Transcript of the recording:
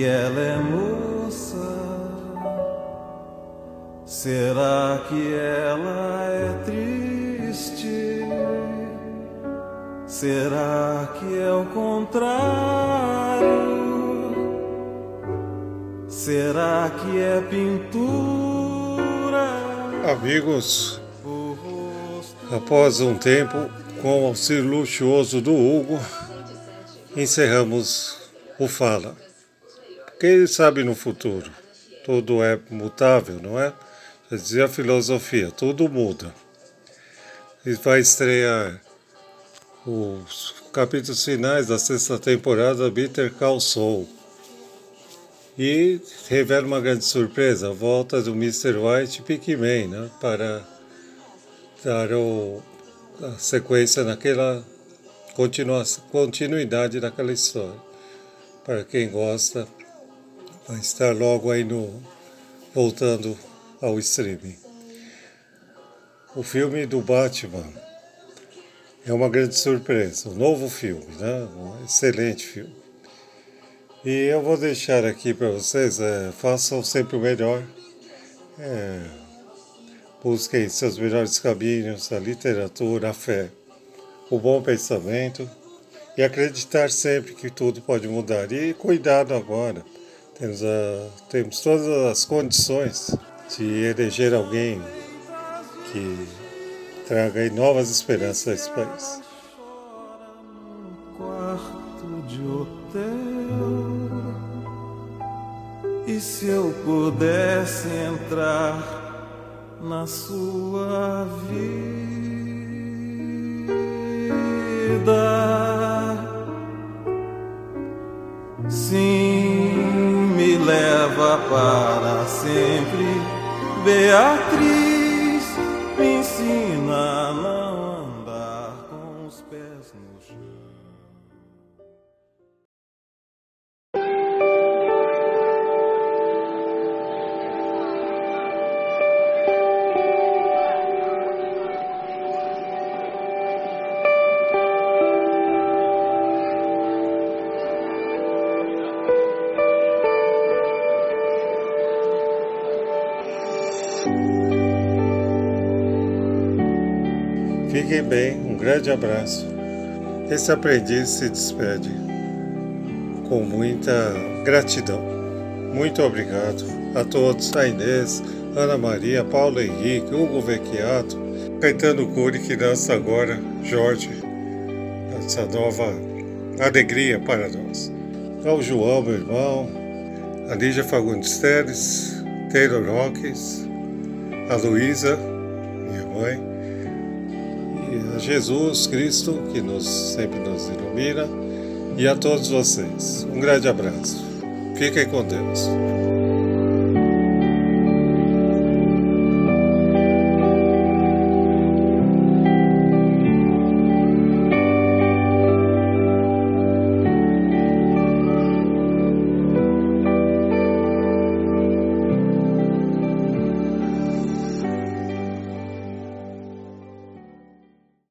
Que ela é moça? Será que ela é triste? Será que é o contrário? Será que é pintura? Amigos, após um tempo, com o auxílio luxuoso do Hugo, encerramos o Fala. Quem sabe no futuro? Tudo é mutável, não é? Já dizia a filosofia, tudo muda. E vai estrear os capítulos finais da sexta temporada Bitter Call Saul. E revela uma grande surpresa, a volta do Mr. White Pikmin, né? Para dar o, a sequência naquela continuidade daquela história. Para quem gosta, vai estar logo aí no voltando ao streaming. O filme do Batman é uma grande surpresa, um novo filme, né? Um excelente filme. E eu vou deixar aqui para vocês, é, façam sempre o melhor. É, busquem seus melhores caminhos, a literatura, a fé, o bom pensamento e acreditar sempre que tudo pode mudar. E cuidado agora temos, a, temos todas as condições de eleger alguém que traga novas esperanças a esse país. Quarto de hotel. E se eu pudesse entrar na sua vida? Sim leva para sempre. Beatriz me ensina a não andar com os pés no chão. Fiquem bem, um grande abraço. Esse aprendiz se despede com muita gratidão. Muito obrigado a todos, a Inês, Ana Maria, Paulo Henrique, Hugo Vecchiato, Caetano Cury, que dança agora, Jorge, essa nova alegria para nós. Ao João, meu irmão, a Lígia Fagundes Teres, Taylor Hawkins, a Luísa, minha mãe, a Jesus Cristo, que nos, sempre nos ilumina, e a todos vocês. Um grande abraço. Fiquem com Deus.